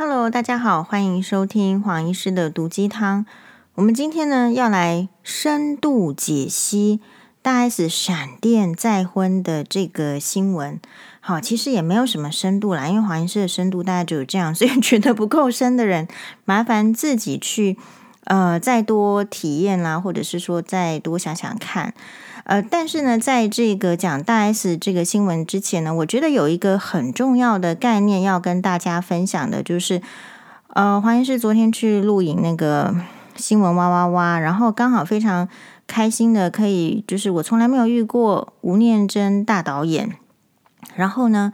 Hello，大家好，欢迎收听黄医师的毒鸡汤。我们今天呢要来深度解析大 S 闪电再婚的这个新闻。好，其实也没有什么深度啦，因为黄医师的深度大概就有这样，所以觉得不够深的人，麻烦自己去呃再多体验啦，或者是说再多想想看。呃，但是呢，在这个讲大 S 这个新闻之前呢，我觉得有一个很重要的概念要跟大家分享的，就是呃，黄医师昨天去录影那个新闻哇哇哇，然后刚好非常开心的可以，就是我从来没有遇过吴念真大导演，然后呢，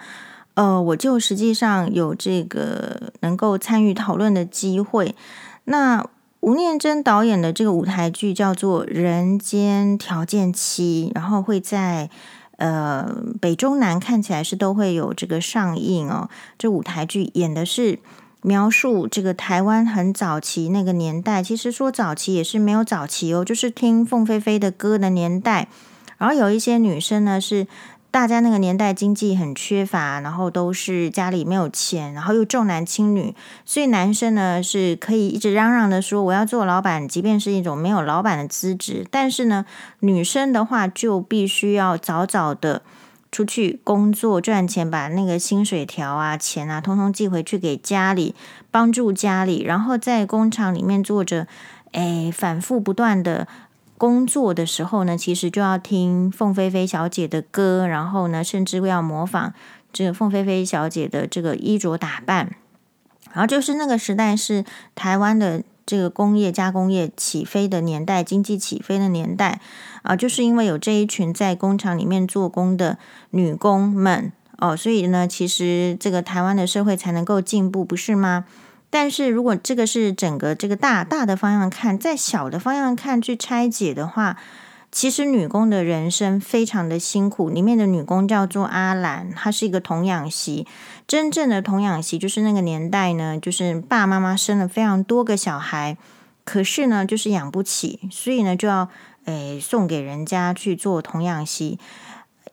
呃，我就实际上有这个能够参与讨论的机会，那。吴念真导演的这个舞台剧叫做《人间条件七》，然后会在呃北中南看起来是都会有这个上映哦。这舞台剧演的是描述这个台湾很早期那个年代，其实说早期也是没有早期哦，就是听凤飞飞的歌的年代。然后有一些女生呢是。大家那个年代经济很缺乏，然后都是家里没有钱，然后又重男轻女，所以男生呢是可以一直嚷嚷的说我要做老板，即便是一种没有老板的资质。但是呢，女生的话就必须要早早的出去工作赚钱，把那个薪水条啊、钱啊，通通寄回去给家里，帮助家里，然后在工厂里面做着，哎，反复不断的。工作的时候呢，其实就要听凤飞飞小姐的歌，然后呢，甚至会要模仿这个凤飞飞小姐的这个衣着打扮。然后就是那个时代是台湾的这个工业加工业起飞的年代，经济起飞的年代啊，就是因为有这一群在工厂里面做工的女工们哦，所以呢，其实这个台湾的社会才能够进步，不是吗？但是如果这个是整个这个大大的方向看，在小的方向看去拆解的话，其实女工的人生非常的辛苦。里面的女工叫做阿兰，她是一个童养媳。真正的童养媳就是那个年代呢，就是爸爸妈妈生了非常多个小孩，可是呢就是养不起，所以呢就要诶送给人家去做童养媳。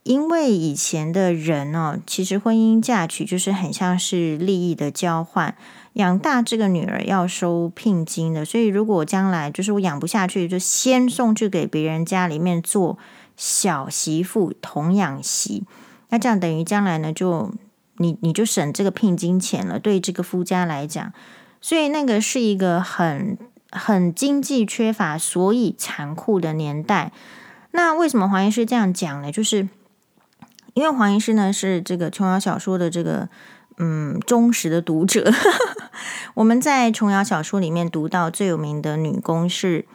因为以前的人呢，其实婚姻嫁娶就是很像是利益的交换。养大这个女儿要收聘金的，所以如果将来就是我养不下去，就先送去给别人家里面做小媳妇、童养媳。那这样等于将来呢，就你你就省这个聘金钱了。对这个夫家来讲，所以那个是一个很很经济缺乏，所以残酷的年代。那为什么黄医师这样讲呢？就是因为黄医师呢是这个琼瑶小说的这个。嗯，忠实的读者，我们在琼瑶小说里面读到最有名的女工是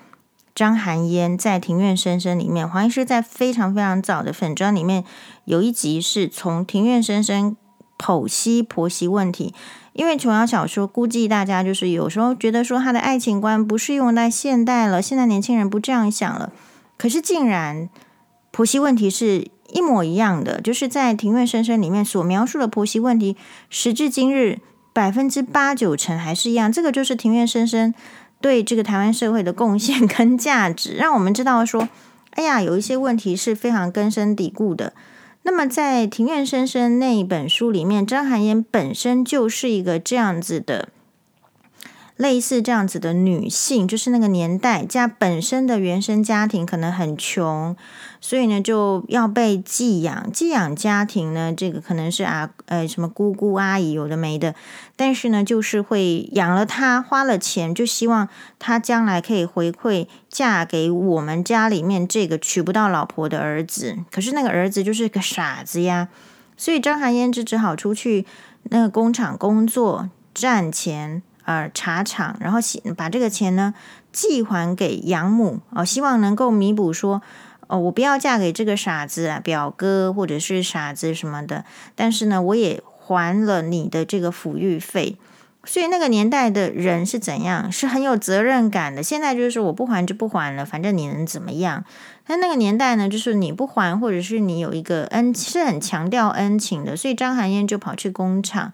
张含烟，在《庭院深深》里面，黄医师在非常非常早的粉专里面有一集是从《庭院深深》剖析婆媳问题，因为琼瑶小说估计大家就是有时候觉得说他的爱情观不适用在现代了，现在年轻人不这样想了，可是竟然婆媳问题是。一模一样的，就是在《庭院深深》里面所描述的婆媳问题，时至今日百分之八九成还是一样。这个就是《庭院深深》对这个台湾社会的贡献跟价值，让我们知道说，哎呀，有一些问题是非常根深蒂固的。那么在《庭院深深》那一本书里面，张含烟本身就是一个这样子的。类似这样子的女性，就是那个年代家本身的原生家庭可能很穷，所以呢就要被寄养。寄养家庭呢，这个可能是啊呃什么姑姑阿姨有的没的，但是呢就是会养了她，花了钱，就希望她将来可以回馈嫁给我们家里面这个娶不到老婆的儿子。可是那个儿子就是个傻子呀，所以张含烟就只好出去那个工厂工作赚钱。呃，茶厂，然后把这个钱呢寄还给养母哦，希望能够弥补说，哦，我不要嫁给这个傻子啊，表哥或者是傻子什么的，但是呢，我也还了你的这个抚育费。所以那个年代的人是怎样？是很有责任感的。现在就是我不还就不还了，反正你能怎么样？但那个年代呢，就是你不还，或者是你有一个恩，是很强调恩情的。所以张含烟就跑去工厂。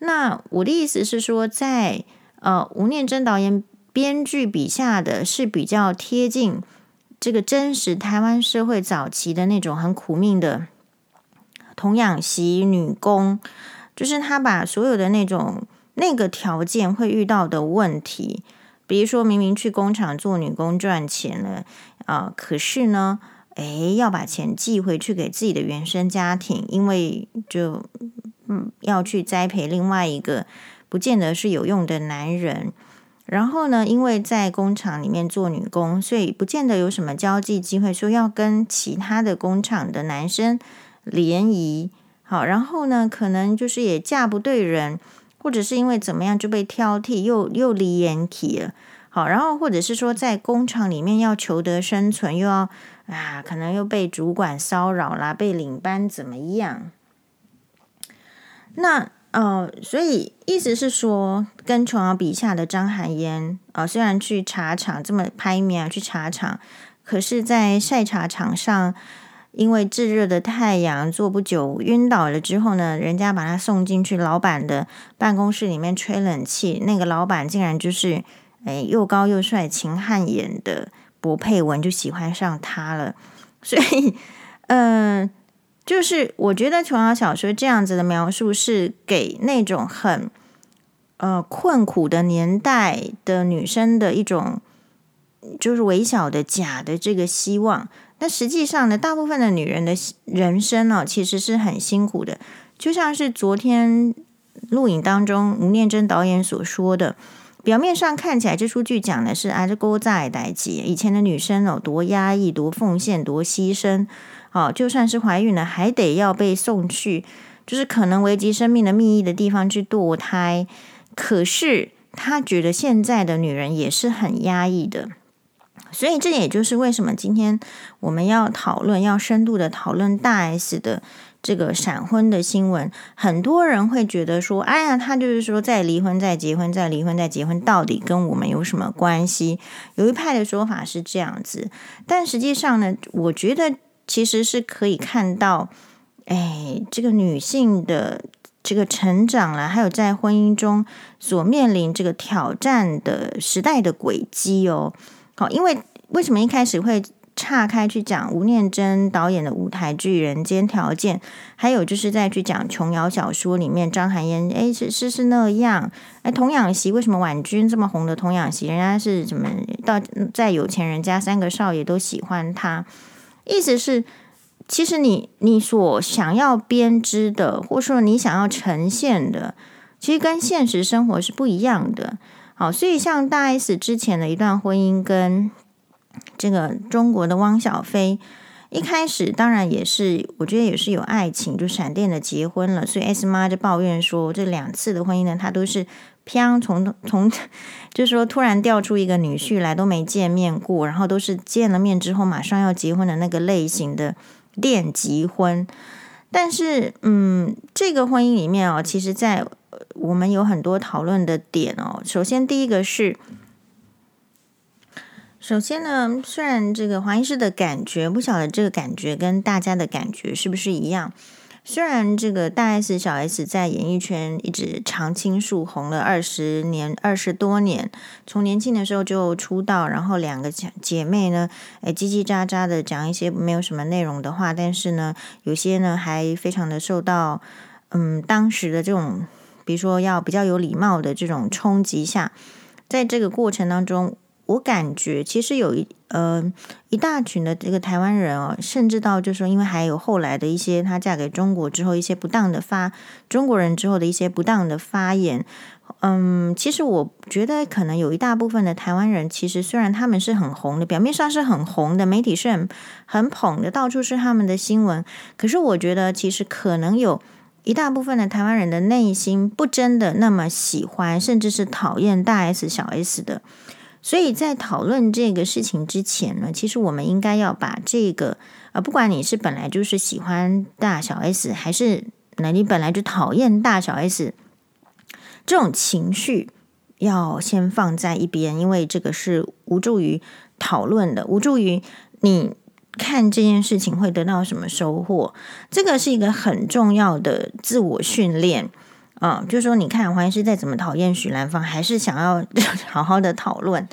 那我的意思是说，在呃吴念真导演编剧笔下的是比较贴近这个真实台湾社会早期的那种很苦命的童养媳女工，就是他把所有的那种那个条件会遇到的问题，比如说明明去工厂做女工赚钱了啊、可是呢，诶，要把钱寄回去给自己的原生家庭，因为就嗯要去栽培另外一个不见得是有用的男人。然后呢，因为在工厂里面做女工，所以不见得有什么交际机会，说要跟其他的工厂的男生联谊。好，然后呢，可能就是也嫁不对人。或者是因为怎么样就被挑剔，又又离眼体了。好，然后或者是说在工厂里面要求得生存，又要啊，可能又被主管骚扰啦，被领班怎么样？那呃，所以意思是说，跟琼瑶笔下的张含烟啊，虽然去茶厂这么拍面，去茶厂，可是在晒茶场上。因为炙热的太阳坐不久晕倒了之后呢，人家把他送进去老板的办公室里面吹冷气。那个老板竟然就是诶又高又帅、秦汉演的薄佩文，就喜欢上他了。所以，嗯、就是我觉得琼瑶小说这样子的描述是给那种很呃困苦的年代的女生的一种，就是微小的假的这个希望。那实际上呢，大部分的女人的人生呢、哦，其实是很辛苦的。就像是昨天录影当中吴念真导演所说的，表面上看起来这出剧讲的是啊，这古早代志，以前的女生哦，多压抑、多奉献、多牺牲，哦，就算是怀孕了，还得要被送去，就是可能危及生命的秘密的地方去堕胎。可是他觉得现在的女人也是很压抑的。所以，这也就是为什么今天我们要讨论，要深度的讨论大 S 的这个闪婚的新闻。很多人会觉得说：“哎呀，他就是说再离婚、再结婚、再离婚、再结婚，到底跟我们有什么关系？”有一派的说法是这样子，但实际上呢，我觉得其实是可以看到，哎，这个女性的这个成长啦，还有在婚姻中所面临这个挑战的时代的轨迹哦。好，因为为什么一开始会岔开去讲吴念真导演的舞台剧《人间条件》，还有就是再去讲琼瑶小说里面张含烟，哎，是是是那样，哎，童养媳为什么婉君这么红的童养媳，人家是什么到在有钱人家，三个少爷都喜欢她，意思是，其实你你所想要编织的，或者说你想要呈现的，其实跟现实生活是不一样的。好，所以像大 S 之前的一段婚姻跟这个中国的汪小菲，一开始当然也是，我觉得也是有爱情，就闪电的结婚了。所以 S 妈就抱怨说，这两次的婚姻呢，她都是啪从从，就是说突然调出一个女婿来，都没见面过，然后都是见了面之后马上要结婚的那个类型的电击婚。但是，嗯，这个婚姻里面哦，其实在。我们有很多讨论的点哦。首先，第一个是，首先呢，虽然这个黄医师的感觉，不晓得这个感觉跟大家的感觉是不是一样。虽然这个大 S 小 S 在演艺圈一直常青树，红了二十年、二十多年，从年轻的时候就出道，然后两个姐妹呢，哎，叽叽喳喳的讲一些没有什么内容的话，但是呢，有些呢还非常的受到嗯当时的这种。比如说，要比较有礼貌的这种冲击下，在这个过程当中，我感觉其实有一呃一大群的这个台湾人哦，甚至到就是说，因为还有后来的一些她嫁给中国之后一些不当的发中国人之后的一些不当的发言，嗯，其实我觉得可能有一大部分的台湾人，其实虽然他们是很红的，表面上是很红的，媒体是很很捧的，到处是他们的新闻，可是我觉得其实可能有。一大部分的台湾人的内心不真的那么喜欢，甚至是讨厌大 S 小 S 的，所以在讨论这个事情之前呢，其实我们应该要把这个，呃，不管你是本来就是喜欢大小 S，还是那你本来就讨厌大小 S，这种情绪要先放在一边，因为这个是无助于讨论的，无助于你。看这件事情会得到什么收获？这个是一个很重要的自我训练啊、嗯！就是说，你看黄医师再怎么讨厌许兰芳，还是想要 好好的讨论。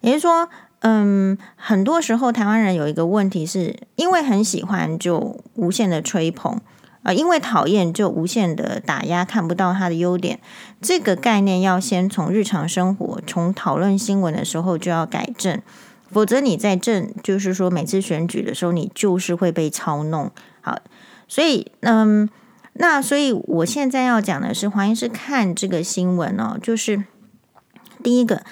也就是说，嗯，很多时候台湾人有一个问题是，因为很喜欢就无限的吹捧，呃，因为讨厌就无限的打压，看不到他的优点。这个概念要先从日常生活，从讨论新闻的时候就要改正，否则你在政，就是说每次选举的时候，你就是会被操弄。好，所以嗯，那所以我现在要讲的是，黄医师看这个新闻哦，就是第一个。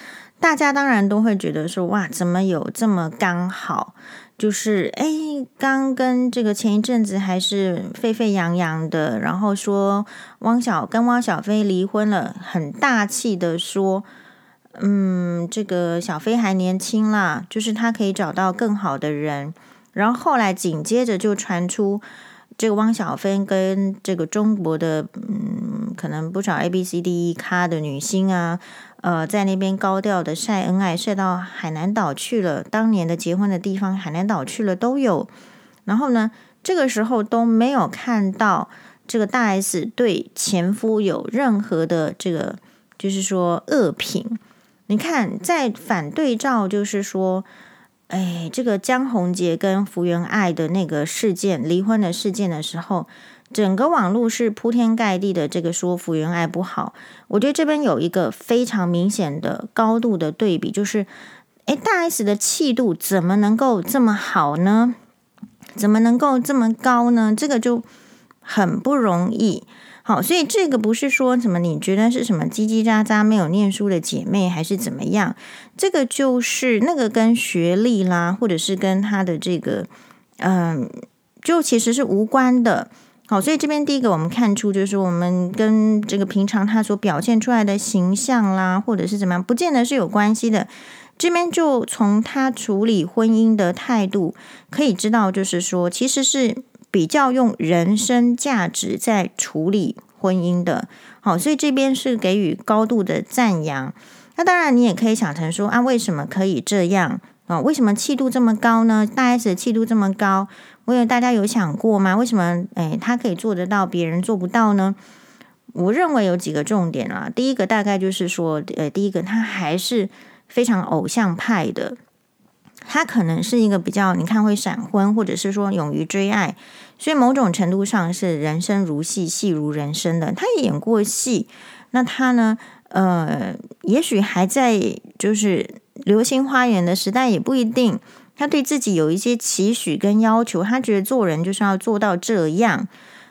大家当然都会觉得说，哇，怎么有这么刚好？就是哎，刚跟这个前一阵子还是沸沸扬扬的，然后说汪小跟汪小菲离婚了，很大气的说，嗯，这个小菲还年轻啦，就是他可以找到更好的人。然后后来紧接着就传出这个汪小菲跟这个中国的，嗯，可能不少 A B C D E 咖的女星啊。呃，在那边高调的晒恩爱，晒到海南岛去了，当年的结婚的地方，海南岛去了都有。然后呢，这个时候都没有看到这个大 S 对前夫有任何的这个，就是说恶评。你看，在反对照，就是说，哎，这个江宏杰跟福原爱的那个事件，离婚的事件的时候。整个网络是铺天盖地的这个说福原爱不好，我觉得这边有一个非常明显的高度的对比，就是，诶，大 S 的气度怎么能够这么好呢？怎么能够这么高呢？这个就很不容易。好，所以这个不是说什么你觉得是什么叽叽喳喳没有念书的姐妹还是怎么样？这个就是那个跟学历啦，或者是跟他的这个，嗯，就其实是无关的。好，所以这边第一个我们看出，就是我们跟这个平常他所表现出来的形象啦，或者是怎么样，不见得是有关系的。这边就从他处理婚姻的态度可以知道，就是说其实是比较用人生价值在处理婚姻的。好，所以这边是给予高度的赞扬。那当然，你也可以想成说啊，为什么可以这样啊？为什么气度这么高呢？大 S 的气度这么高？我有大家有想过吗？为什么诶他可以做得到，别人做不到呢？我认为有几个重点啊。第一个大概就是说，呃，第一个他还是非常偶像派的，他可能是一个比较你看会闪婚，或者是说勇于追爱，所以某种程度上是人生如戏，戏如人生的。他也演过戏，那他呢？呃，也许还在就是流星花园的时代，也不一定。他对自己有一些期许跟要求，他觉得做人就是要做到这样，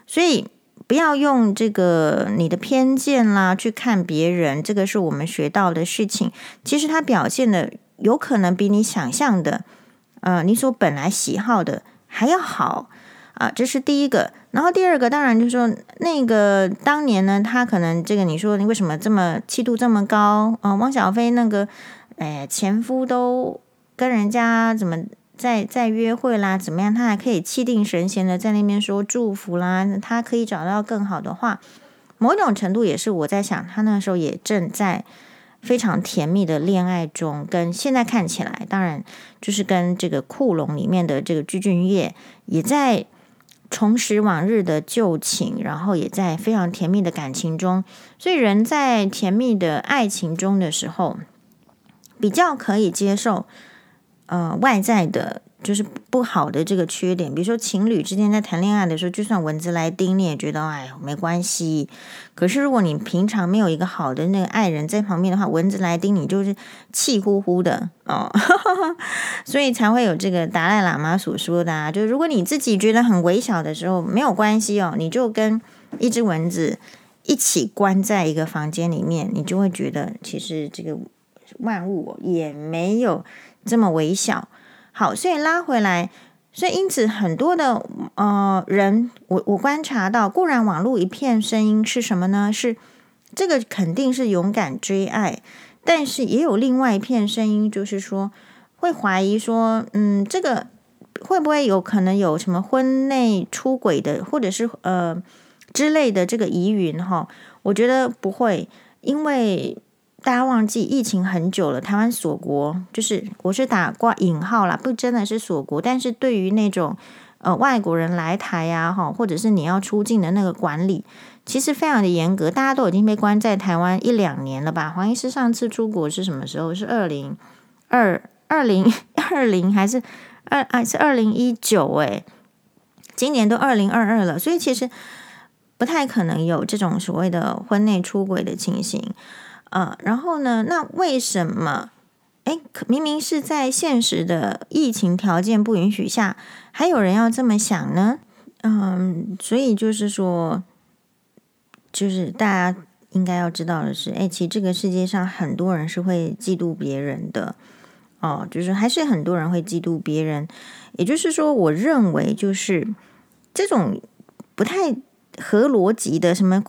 所以不要用这个你的偏见啦去看别人，这个是我们学到的事情。其实他表现的有可能比你想象的，呃，你所本来喜好的还要好啊，这是第一个。然后第二个，当然就是说那个当年呢，他可能这个你说你为什么这么气度这么高啊？汪小菲那个，哎，前夫都。跟人家怎么在在约会啦？怎么样？他还可以气定神闲的在那边说祝福啦。他可以找到更好的话，某种程度也是我在想，他那时候也正在非常甜蜜的恋爱中。跟现在看起来，当然就是跟这个库龙里面的这个具俊曄也在重拾往日的旧情，然后也在非常甜蜜的感情中。所以人在甜蜜的爱情中的时候，比较可以接受。呃，外在的就是不好的这个缺点，比如说情侣之间在谈恋爱的时候，就算蚊子来叮，你也觉得哎，没关系。可是如果你平常没有一个好的那个爱人在旁边的话，蚊子来叮你就是气呼呼的哦，所以才会有这个达赖喇嘛所说的啊，就是如果你自己觉得很微小的时候，没有关系哦，你就跟一只蚊子一起关在一个房间里面，你就会觉得其实这个万物也没有。这么微小，好，所以拉回来，所以因此很多的呃人，我我观察到，固然网络一片声音是什么呢？是这个肯定是勇敢追爱，但是也有另外一片声音，就是说会怀疑说，嗯，这个会不会有可能有什么婚内出轨的，或者是呃之类的这个疑云哈？我觉得不会，因为。大家忘记疫情很久了，台湾锁国，就是我是打挂引号啦，不真的是锁国，但是对于那种呃外国人来台呀，哈，或者是你要出境的那个管理，其实非常的严格，大家都已经被关在台湾一两年了吧？黄医师上次出国是什么时候？是二零二二零二零还是二啊是二零一九？哎，今年都二零二二了，所以其实不太可能有这种所谓的婚内出轨的情形。呃，然后呢，那为什么？哎，明明是在现实的疫情条件不允许下，还有人要这么想呢？嗯，所以就是说，就是大家应该要知道的是，哎，其实这个世界上很多人是会嫉妒别人的哦，就是还是很多人会嫉妒别人。也就是说，我认为就是这种不太合逻辑的什么。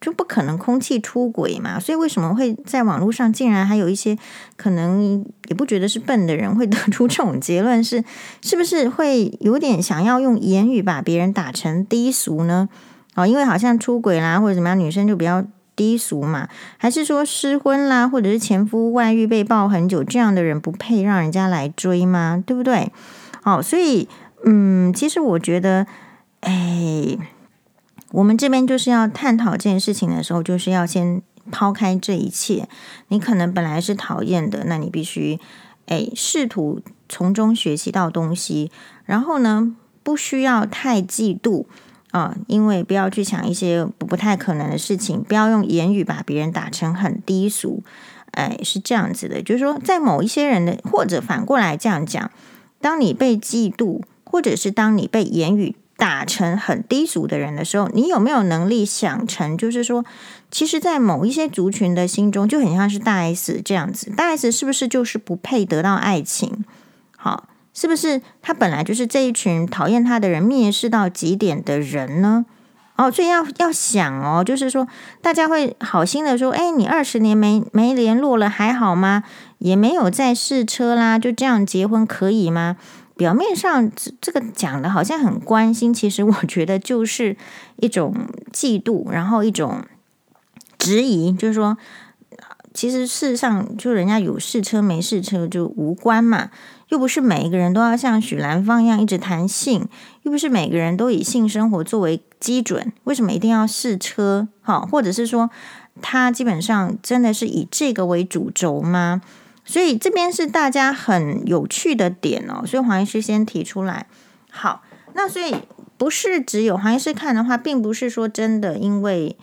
就不可能空气出轨嘛，所以为什么会在网络上竟然还有一些可能也不觉得是笨的人会得出这种结论？是是不是会有点想要用言语把别人打成低俗呢？哦，因为好像出轨啦或者怎么样，女生就比较低俗嘛？还是说失婚啦，或者是前夫外遇被爆很久这样的人不配让人家来追吗？对不对？好，所以嗯，其实我觉得，哎。我们这边就是要探讨这件事情的时候，就是要先抛开这一切。你可能本来是讨厌的，那你必须诶试图从中学习到东西。然后呢，不需要太嫉妒啊，因为不要去想一些不不太可能的事情，不要用言语把别人打成很低俗。哎，是这样子的，就是说，在某一些人的，或者反过来这样讲，当你被嫉妒，或者是当你被言语。打成很低俗的人的时候，你有没有能力想成，就是说，其实，在某一些族群的心中，就很像是大 S 这样子。大 S 是不是就是不配得到爱情？好，是不是他本来就是这一群讨厌他的人蔑视到极点的人呢？哦，所以要要想哦，就是说，大家会好心的说，哎，你二十年没没联络了，还好吗？也没有再试车啦，就这样结婚可以吗？表面上这这个讲的好像很关心，其实我觉得就是一种嫉妒，然后一种质疑，就是说，其实事实上就人家有试车没试车就无关嘛，又不是每一个人都要像许兰芳一样一直谈性，又不是每个人都以性生活作为基准，为什么一定要试车？哈，或者是说他基本上真的是以这个为主轴吗？所以这边是大家很有趣的点哦，所以黄医师先提出来。好，那所以不是只有黄医师看的话，并不是说真的，因为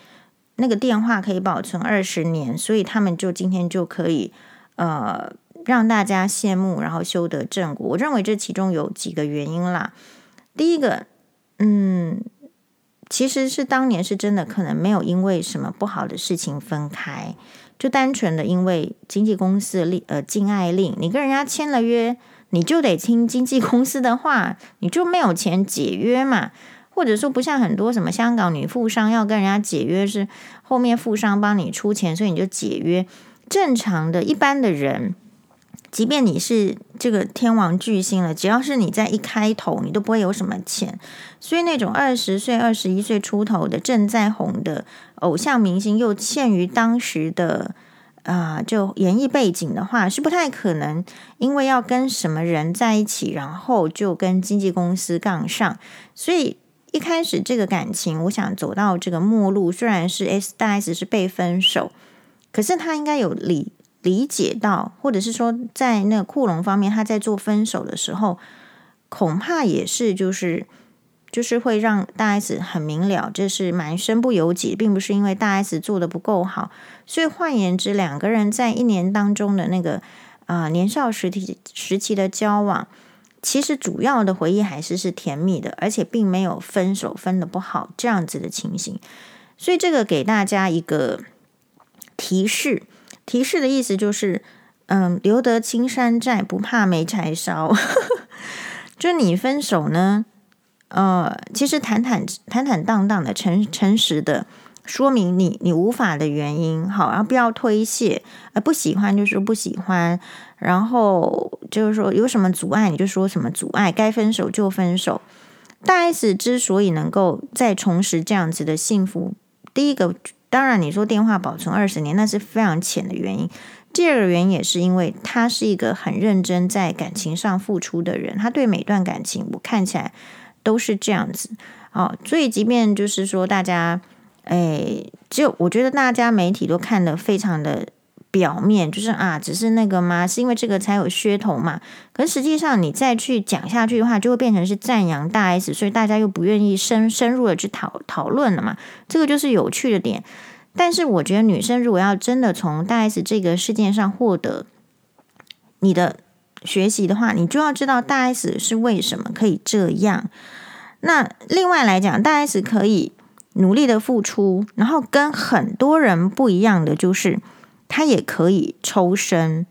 那个电话可以保存二十年，所以他们就今天就可以呃让大家羡慕，然后修得正果。我认为这其中有几个原因啦。第一个，嗯，其实是当年是真的可能没有因为什么不好的事情分开。就单纯的因为经纪公司的令呃禁爱令，你跟人家签了约，你就得听经纪公司的话，你就没有钱解约嘛？或者说不像很多什么香港女富商要跟人家解约，是后面富商帮你出钱，所以你就解约。正常的一般的人，即便你是这个天王巨星了，只要是你在一开头，你都不会有什么钱。所以那种二十岁、二十一岁出头的正在红的。偶像明星又限于当时的啊、就演艺背景的话，是不太可能，因为要跟什么人在一起，然后就跟经纪公司杠上。所以一开始这个感情，我想走到这个末路，虽然是 S 大 S 是被分手，可是他应该有理理解到，或者是说在那个库龙方面，他在做分手的时候，恐怕也是就是。就是会让大 S 很明了，这是蛮身不由己，并不是因为大 S 做的不够好。所以换言之，两个人在一年当中的那个啊、年少时期时期的交往，其实主要的回忆还是是甜蜜的，而且并没有分手分的不好这样子的情形。所以这个给大家一个提示，提示的意思就是，嗯，留得青山在，不怕没柴烧。就你分手呢？呃，其实坦坦坦坦荡荡的、诚诚实的说明你你无法的原因，好，然后不要推卸，呃，不喜欢就说不喜欢，然后就是说有什么阻碍你就说什么阻碍，该分手就分手。大 S 之所以能够再重拾这样子的幸福，第一个当然你说电话保存二十年，那是非常浅的原因。第二个原因也是因为他是一个很认真在感情上付出的人，他对每段感情我看起来。都是这样子哦，所以即便就是说大家，哎，就我觉得大家媒体都看得非常的表面，就是啊，只是那个吗？是因为这个才有噱头嘛？可实际上，你再去讲下去的话，就会变成是赞扬大 S，所以大家又不愿意深深入的去讨讨论了嘛。这个就是有趣的点。但是我觉得，女生如果要真的从大 S 这个事件上获得你的学习的话，你就要知道大 S 是为什么可以这样。那另外来讲，大 S 可以努力的付出，然后跟很多人不一样的就是，她也可以抽身。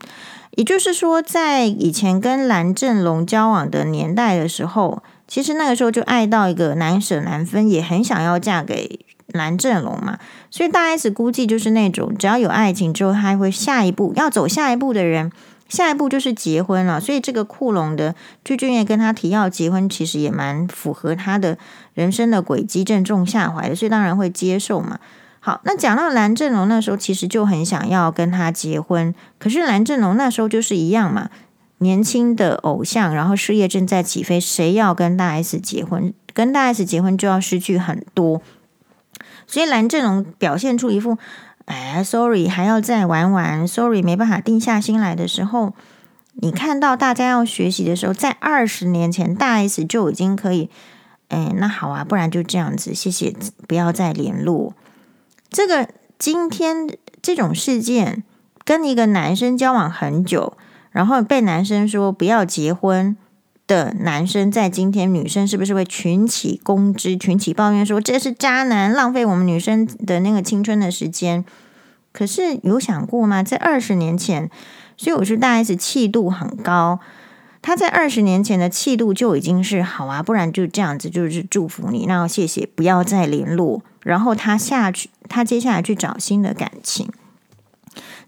也就是说，在以前跟蓝正龙交往的年代的时候，其实那个时候就爱到一个难舍难分，也很想要嫁给蓝正龙嘛。所以大 S 估计就是那种，只要有爱情之后，他还会下一步要走下一步的人。下一步就是结婚了，所以这个库龙的具俊曄跟他提要结婚，其实也蛮符合他的人生的轨迹，正中下怀的，所以当然会接受嘛。好，那讲到蓝正龙那时候，其实就很想要跟他结婚，可是蓝正龙那时候就是一样嘛，年轻的偶像，然后事业正在起飞，谁要跟大 S 结婚？跟大 S 结婚就要失去很多，所以蓝正龙表现出一副。哎，sorry，还要再玩玩，sorry，没办法定下心来的时候，你看到大家要学习的时候，在二十年前，大 S 就已经可以，哎，那好啊，不然就这样子，谢谢，不要再联络。这个今天这种事件，跟一个男生交往很久，然后被男生说不要结婚。的男生在今天，女生是不是会群起攻之、群起抱怨说这是渣男，浪费我们女生的那个青春的时间？可是有想过吗？在二十年前，所以我说大 S 气度很高。他在二十年前的气度就已经是好啊，不然就这样子，就是祝福你，那谢谢，不要再联络。然后他下去，他接下来去找新的感情，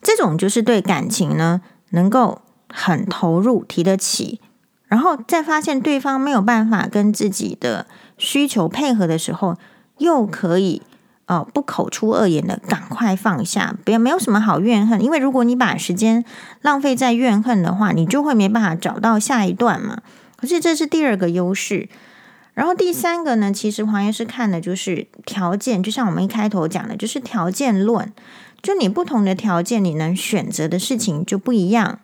这种就是对感情呢能够很投入，提得起。然后再发现对方没有办法跟自己的需求配合的时候，又可以呃不口出恶言的赶快放下，不要没有什么好怨恨，因为如果你把时间浪费在怨恨的话，你就会没办法找到下一段嘛。可是这是第二个优势。然后第三个呢，其实黄医师看的就是条件，就像我们一开头讲的，就是条件论，就你不同的条件，你能选择的事情就不一样。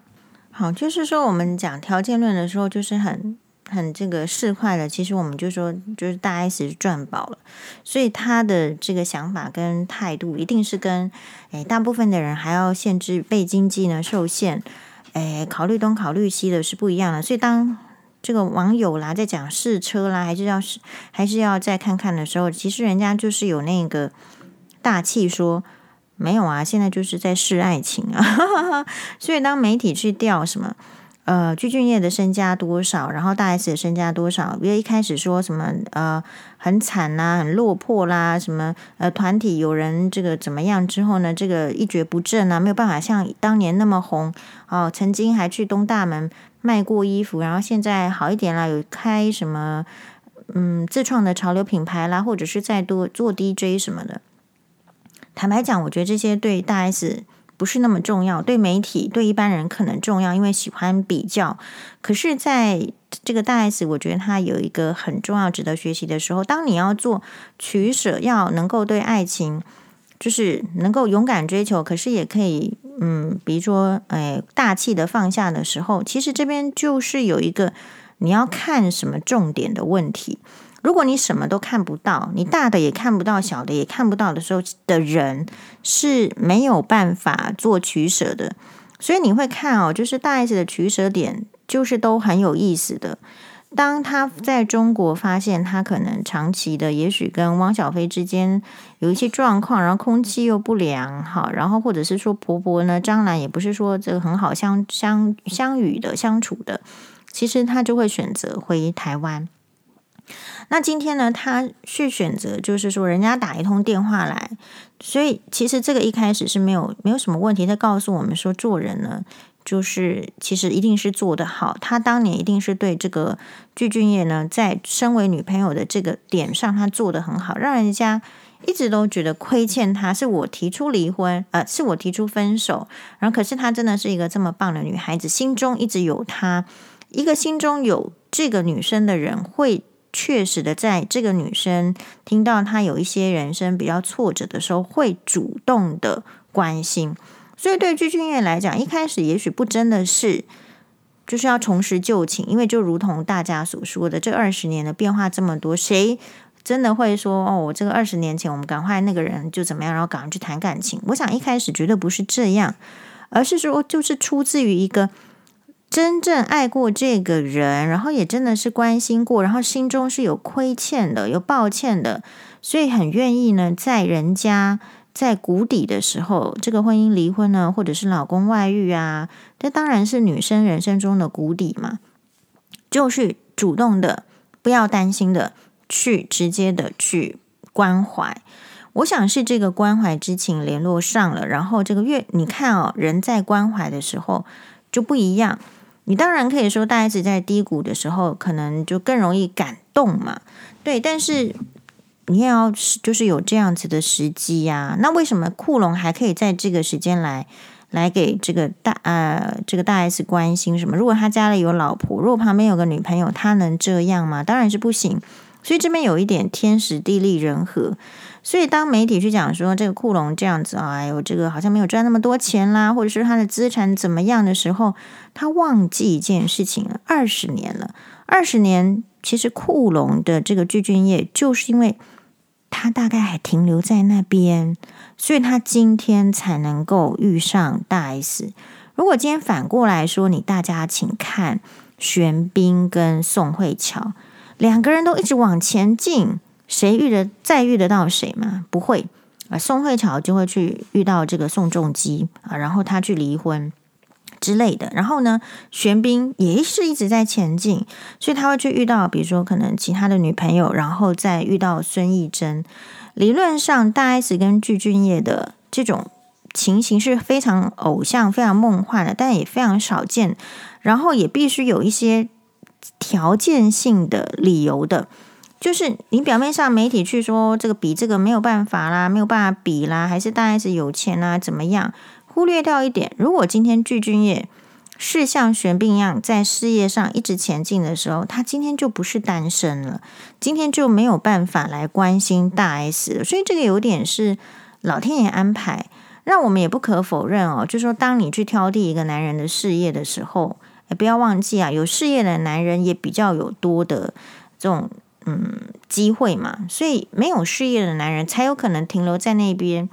好，就是说我们讲条件论的时候，就是很很这个市侩的。其实我们就说，就是大 S 赚饱了，所以他的这个想法跟态度，一定是跟诶大部分的人还要限制被经济呢受限，诶考虑东考虑西的是不一样的。所以当这个网友啦在讲试车啦，还是要试还是要再看看的时候，其实人家就是有那个大气说。没有啊，现在就是在试爱情啊，所以当媒体去调什么，呃，具俊晔的身家多少，然后大 S 的身家多少，因为一开始说什么呃很惨啦，很落魄啦，什么呃团体有人这个怎么样之后呢，这个一蹶不振啊，没有办法像当年那么红哦，曾经还去东大门卖过衣服，然后现在好一点啦，有开什么嗯自创的潮流品牌啦，或者是再多做 DJ 什么的。坦白讲，我觉得这些对大 S 不是那么重要，对媒体、对一般人可能重要，因为喜欢比较。可是，在这个大 S，我觉得他有一个很重要、值得学习的时候，当你要做取舍，要能够对爱情就是能够勇敢追求，可是也可以，嗯，比如说，哎，大气的放下的时候，其实这边就是有一个你要看什么重点的问题。如果你什么都看不到，你大的也看不到，小的也看不到的时候的人是没有办法做取舍的。所以你会看哦，就是大 S 的取舍点就是都很有意思的。当他在中国发现他可能长期的，也许跟汪小菲之间有一些状况，然后空气又不良，好，然后或者是说婆婆呢，张兰也不是说这个很好相相相与的相处的，其实他就会选择回台湾。那今天呢，他去选择，就是说人家打一通电话来，所以其实这个一开始是没有没有什么问题。他告诉我们说，做人呢，就是其实一定是做得好。他当年一定是对这个具俊曄呢，在身为女朋友的这个点上，他做得很好，让人家一直都觉得亏欠他。是我提出离婚，呃，是我提出分手，然后可是他真的是一个这么棒的女孩子，心中一直有他，一个心中有这个女生的人会。确实的，在这个女生听到她有一些人生比较挫折的时候，会主动的关心。所以对具俊曄来讲，一开始也许不真的是就是要重拾旧情，因为就如同大家所说的，这二十年的变化这么多，谁真的会说哦，我这个二十年前我们赶快那个人就怎么样，然后赶快去谈感情？我想一开始绝对不是这样，而是说就是出自于一个。真正爱过这个人，然后也真的是关心过，然后心中是有亏欠的，有抱歉的，所以很愿意呢，在人家在谷底的时候，这个婚姻离婚呢，或者是老公外遇啊，这当然是女生人生中的谷底嘛，就是主动的，不要担心的，去直接的去关怀。我想是这个关怀之情联络上了，然后这个月你看哦，人在关怀的时候就不一样。你当然可以说，大 S 在低谷的时候，可能就更容易感动嘛，对。但是你也要就是有这样子的时机呀。那为什么库龙还可以在这个时间来来给这个大呃这个大 S 关心什么？如果他家里有老婆，如果旁边有个女朋友，他能这样吗？当然是不行。所以这边有一点天时地利人和。所以，当媒体去讲说这个库龙这样子，哎呦，这个好像没有赚那么多钱啦，或者是他的资产怎么样的时候，他忘记一件事情了：二十年了，二十年，其实库龙的这个具俊业，就是因为他大概还停留在那边，所以他今天才能够遇上大 S。如果今天反过来说，你大家请看玄彬跟宋慧乔两个人都一直往前进。谁遇得再遇得到谁吗？不会啊，宋慧乔就会去遇到这个宋仲基啊，然后他去离婚之类的。然后呢，玄彬也是一直在前进，所以他会去遇到，比如说可能其他的女朋友，然后再遇到孙艺珍。理论上，大 S 跟具俊曄的这种情形是非常偶像、非常梦幻的，但也非常少见。然后也必须有一些条件性的理由的。就是你表面上媒体去说这个比这个没有办法啦，没有办法比啦，还是大 S 有钱啦，怎么样？忽略掉一点，如果今天具俊曄是像玄彬一样在事业上一直前进的时候，他今天就不是单身了，今天就没有办法来关心大 S 了。所以这个有点是老天爷安排，让我们也不可否认哦。就说当你去挑剔一个男人的事业的时候，也不要忘记啊，有事业的男人也比较有多的这种。嗯，机会嘛，所以没有事业的男人才有可能停留在那边，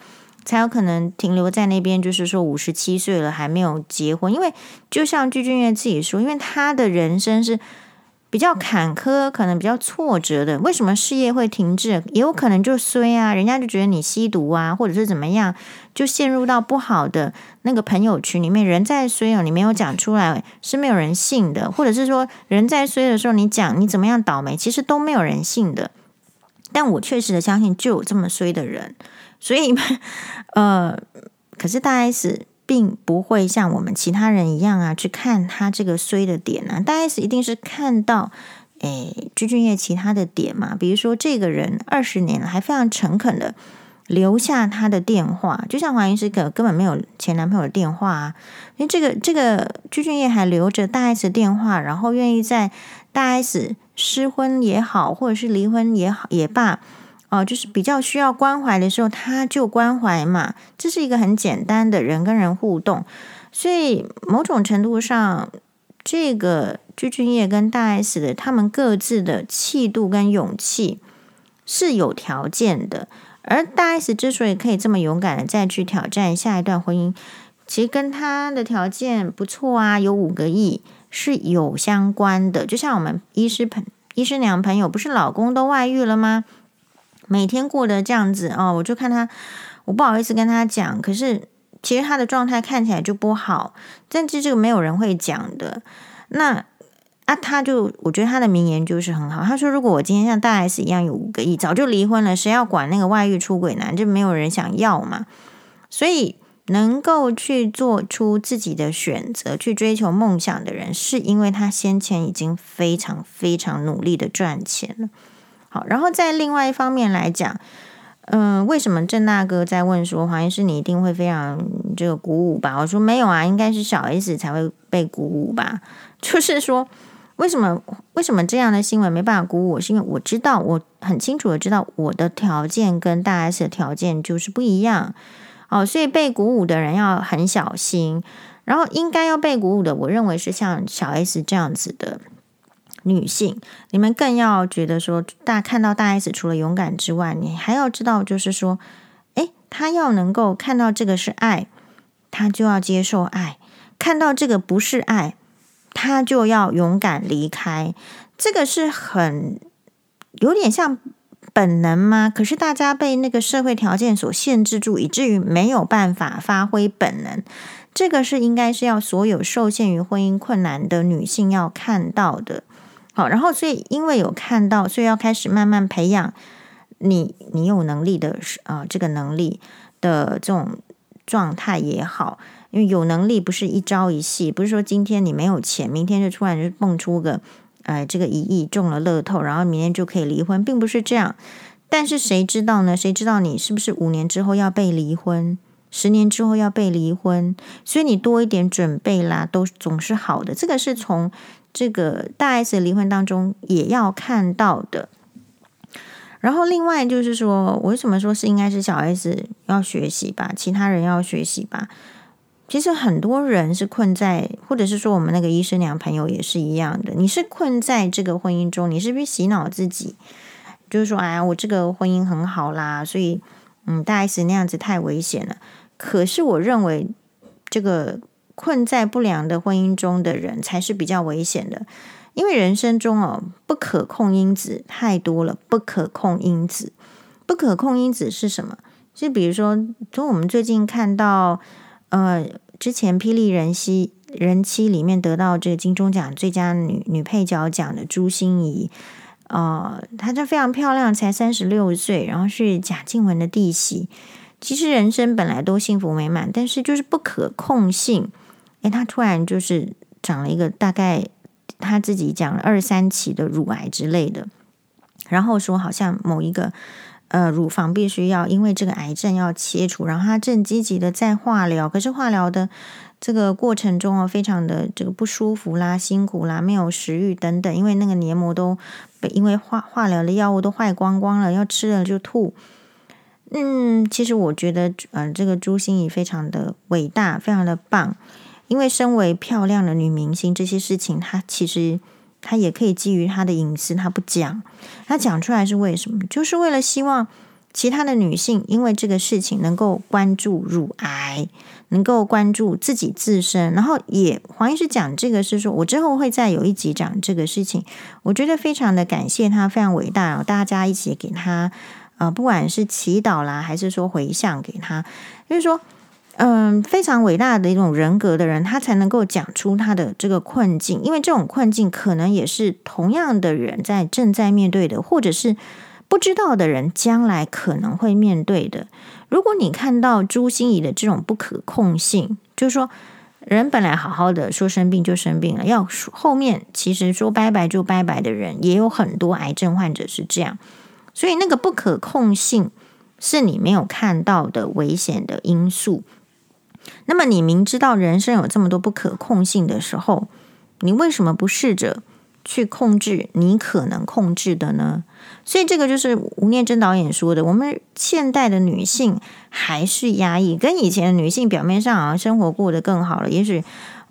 才有可能停留在那边。就是说，五十七岁了还没有结婚，因为就像鞠俊曄自己说，因为他的人生是。比较坎坷，可能比较挫折的，为什么事业会停滞？也有可能就衰啊，人家就觉得你吸毒啊，或者是怎么样，就陷入到不好的那个朋友群里面。人在衰哦，你没有讲出来是没有人信的，或者是说人在衰的时候，你讲你怎么样倒霉，其实都没有人信的。但我确实的相信，就有这么衰的人，所以呃，可是大 S。并不会像我们其他人一样啊，去看他这个衰的点、啊。大 S 一定是看到，诶，鞠俊曄其他的点嘛。比如说，这个人二十年了，还非常诚恳的留下他的电话，就像黄医师根本没有前男朋友的电话啊。因为这个这个鞠俊曄还留着大 S 的电话，然后愿意在大 S 失婚也好，或者是离婚也好也罢。哦，就是比较需要关怀的时候，他就关怀嘛。这是一个很简单的人跟人互动，所以某种程度上，这个具俊曄跟大 S 的他们各自的气度跟勇气是有条件的。而大 S 之所以可以这么勇敢的再去挑战下一段婚姻，其实跟他的条件不错啊，有五个亿是有相关的。就像我们医师朋医师娘朋友，不是老公都外遇了吗？每天过得这样子哦，我就看他，我不好意思跟他讲，可是其实他的状态看起来就不好，但是这个没有人会讲的。那啊，他就我觉得他的名言就是很好，他说：“如果我今天像大 S 一样有五个亿，早就离婚了，谁要管那个外遇出轨男？就没有人想要嘛。所以能够去做出自己的选择，去追求梦想的人，是因为他先前已经非常非常努力的赚钱了。”好，然后在另外一方面来讲，嗯、为什么郑大哥在问说黄医师你一定会非常这个鼓舞吧？我说没有啊，应该是小 S 才会被鼓舞吧。就是说，为什么为什么这样的新闻没办法鼓舞我？是因为我知道，我很清楚的知道我的条件跟大 S 的条件就是不一样。哦，所以被鼓舞的人要很小心。然后应该要被鼓舞的，我认为是像小 S 这样子的女性，你们更要觉得说，大看到大 S 除了勇敢之外，你还要知道，就是说，诶，她要能够看到这个是爱，她就要接受爱；看到这个不是爱，她就要勇敢离开。这个是很有点像本能吗？可是大家被那个社会条件所限制住，以至于没有办法发挥本能。这个是应该是要所有受限于婚姻困难的女性要看到的，好，然后所以因为有看到，所以要开始慢慢培养你你有能力的啊、呃、这个能力的这种状态也好，因为有能力不是一朝一夕，不是说今天你没有钱，明天就突然就蹦出个呃这个一亿中了乐透，然后明天就可以离婚，并不是这样。但是谁知道呢？谁知道你是不是五年之后要被离婚？十年之后要被离婚，所以你多一点准备啦，都总是好的。这个是从这个大 S 离婚当中也要看到的。然后另外就是说，为什么说是应该是小 S 要学习吧，其他人要学习吧。其实很多人是困在，或者是说我们那个医生娘朋友也是一样的，你是困在这个婚姻中，你是不是洗脑自己？就是说，哎呀，我这个婚姻很好啦，所以嗯，大 S 那样子太危险了。可是，我认为这个困在不良的婚姻中的人才是比较危险的，因为人生中哦，不可控因子太多了。不可控因子，不可控因子是什么？就比如说，从我们最近看到，呃，之前《霹雳人妻》人妻里面得到这个金钟奖最佳女女配角奖的朱心怡，呃，她就非常漂亮，才三十六岁，然后是贾静雯的弟媳。其实人生本来都幸福美满，但是就是不可控性。诶，她突然就是长了一个大概她自己讲了二三期的乳癌之类的，然后说好像某一个呃乳房必须要因为这个癌症要切除，然后他正积极的在化疗，可是化疗的这个过程中哦，非常的这个不舒服啦、辛苦啦、没有食欲等等，因为那个黏膜都被因为化化疗的药物都坏光光了，要吃了就吐。嗯，其实我觉得，嗯、呃，这个朱心怡非常的伟大，非常的棒。因为身为漂亮的女明星，这些事情她其实她也可以基于她的隐私，她不讲。她讲出来是为什么？就是为了希望其他的女性因为这个事情能够关注乳癌，能够关注自己自身。然后也黄医师讲这个是说，我之后会再有一集讲这个事情。我觉得非常的感谢她，非常伟大，大家一起给她。啊，不管是祈祷啦，还是说回向给他，就是说，嗯，非常伟大的一种人格的人，他才能够讲出他的这个困境，因为这种困境可能也是同样的人在正在面对的，或者是不知道的人将来可能会面对的。如果你看到朱心仪的这种不可控性，就是说，人本来好好的，说生病就生病了，要后面其实说拜拜就拜拜的人，也有很多癌症患者是这样。所以那个不可控性是你没有看到的危险的因素。那么你明知道人生有这么多不可控性的时候，你为什么不试着去控制你可能控制的呢？所以这个就是吴念真导演说的：我们现代的女性还是压抑，跟以前的女性表面上好像生活过得更好了，也许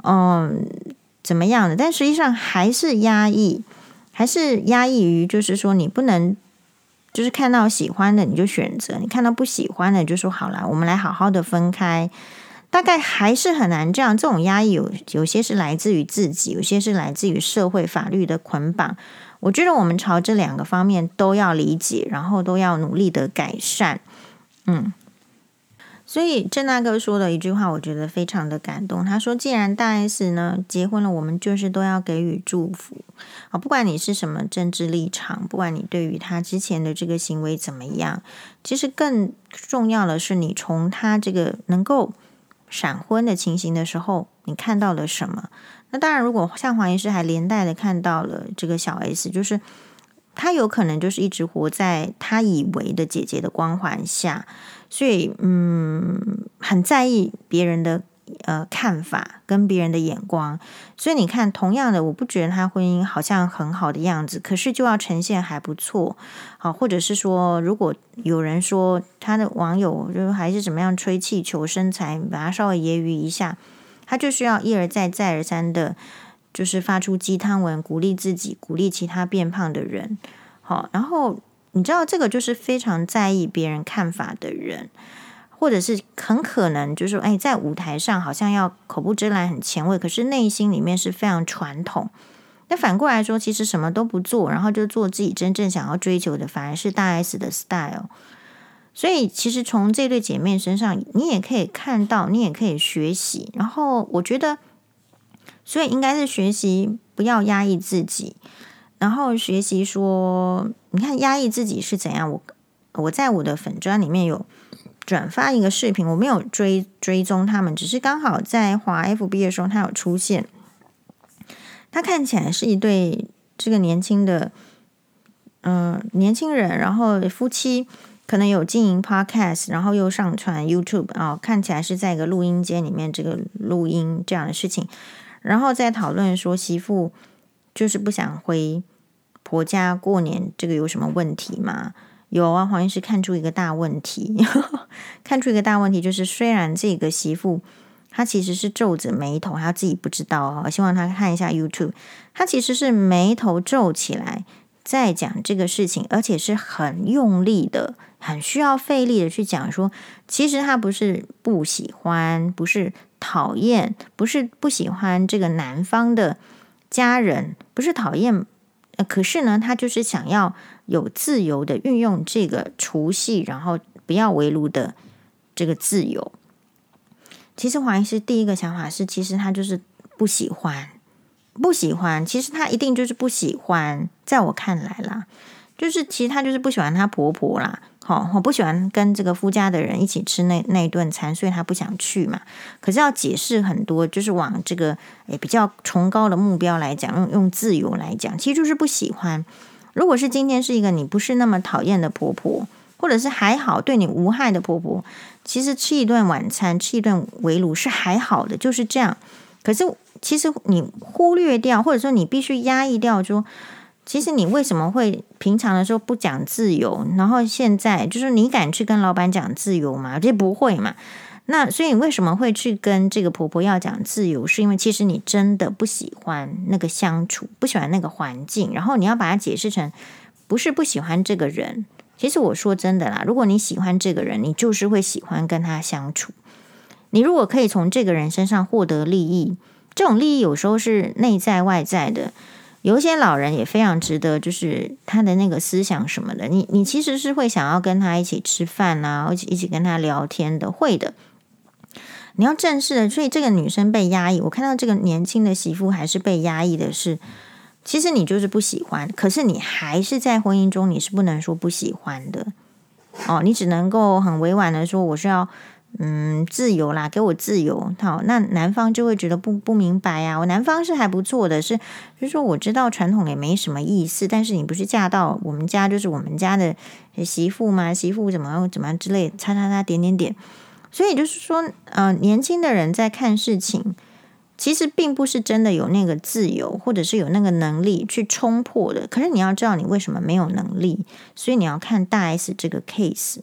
嗯怎么样的，但实际上还是压抑，还是压抑于就是说你不能。就是看到喜欢的你就选择，你看到不喜欢的你就说好了，我们来好好的分开。大概还是很难这样，这种压抑有有些是来自于自己，有些是来自于社会法律的捆绑。我觉得我们朝这两个方面都要理解，然后都要努力的改善。嗯。所以郑大哥说的一句话，我觉得非常的感动。他说：“既然大 S 呢结婚了，我们就是都要给予祝福啊！不管你是什么政治立场，不管你对于他之前的这个行为怎么样，其实更重要的是，你从他这个能够闪婚的情形的时候，你看到了什么？那当然，如果像黄医师还连带的看到了这个小 S，就是他有可能就是一直活在他以为的姐姐的光环下。”所以，嗯，很在意别人的呃看法跟别人的眼光。所以你看，同样的，我不觉得他婚姻好像很好的样子，可是就要呈现还不错，好，或者是说，如果有人说他的网友就还是怎么样吹气球身材，把他稍微揶揄一下，他就需要一而再再而三的，就是发出鸡汤文，鼓励自己，鼓励其他变胖的人，好，然后。你知道这个就是非常在意别人看法的人，或者是很可能就是说，哎，在舞台上好像要口不遮拦、很前卫，可是内心里面是非常传统。那反过来说，其实什么都不做，然后就做自己真正想要追求的，反而是大 S 的 style。所以，其实从这对姐妹身上，你也可以看到，你也可以学习。然后，我觉得，所以应该是学习不要压抑自己。然后学习说，你看压抑自己是怎样？我我在我的粉砖里面有转发一个视频，我没有追追踪他们，只是刚好在华 FB 的时候，他有出现。他看起来是一对这个年轻的，嗯、年轻人，然后夫妻可能有经营 Podcast，然后又上传 YouTube 啊、哦，看起来是在一个录音间里面这个录音这样的事情，然后再讨论说媳妇。就是不想回婆家过年，这个有什么问题吗？有啊，黄医师看出一个大问题，看出一个大问题，就是虽然这个媳妇她其实是皱着眉头，她自己不知道啊。希望她看一下 YouTube，她其实是眉头皱起来在讲这个事情，而且是很用力的，很需要费力的去讲说，其实她不是不喜欢，不是讨厌，不是不喜欢这个男方的。家人不是讨厌，可是呢，她就是想要有自由的运用这个除夕，然后不要围炉的这个自由。其实黄医师第一个想法是，其实他就是不喜欢，不喜欢。其实他一定就是不喜欢，在我看来啦，就是其实他就是不喜欢他婆婆啦。好，我不喜欢跟这个夫家的人一起吃那那一顿餐，所以他不想去嘛。可是要解释很多，就是往这个诶比较崇高的目标来讲，用用自由来讲，其实就是不喜欢。如果是今天是一个你不是那么讨厌的婆婆，或者是还好对你无害的婆婆，其实吃一顿晚餐，吃一顿围炉是还好的，就是这样。可是其实你忽略掉，或者说你必须压抑掉说。其实你为什么会平常的时候不讲自由，然后现在就是你敢去跟老板讲自由吗？这不会嘛？那所以你为什么会去跟这个婆婆要讲自由？是因为其实你真的不喜欢那个相处，不喜欢那个环境，然后你要把它解释成不是不喜欢这个人。其实我说真的啦，如果你喜欢这个人，你就是会喜欢跟他相处。你如果可以从这个人身上获得利益，这种利益有时候是内在外在的。有一些老人也非常值得，就是他的那个思想什么的，你你其实是会想要跟他一起吃饭啊，一起一起跟他聊天的，会的。你要正视的，所以这个女生被压抑，我看到这个年轻的媳妇还是被压抑的是，其实你就是不喜欢，可是你还是在婚姻中，你是不能说不喜欢的哦，你只能够很委婉的说，我是要。嗯，自由啦，给我自由。好，那男方就会觉得不不明白呀、啊。我男方是还不错的，是就是说我知道传统也没什么意思，但是你不是嫁到我们家就是我们家的媳妇吗？媳妇怎么怎么之类，叉叉叉点点点。所以就是说，呃，年轻的人在看事情，其实并不是真的有那个自由，或者是有那个能力去冲破的。可是你要知道，你为什么没有能力？所以你要看大 S 这个 case。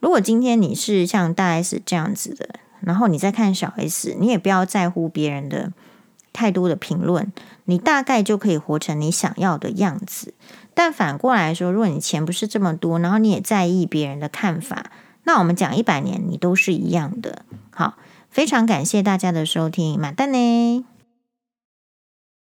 如果今天你是像大 S 这样子的，然后你再看小 S，你也不要在乎别人的太多的评论，你大概就可以活成你想要的样子。但反过来说，如果你钱不是这么多，然后你也在意别人的看法，那我们讲一百年，你都是一样的。好，非常感谢大家的收听，马蛋呢。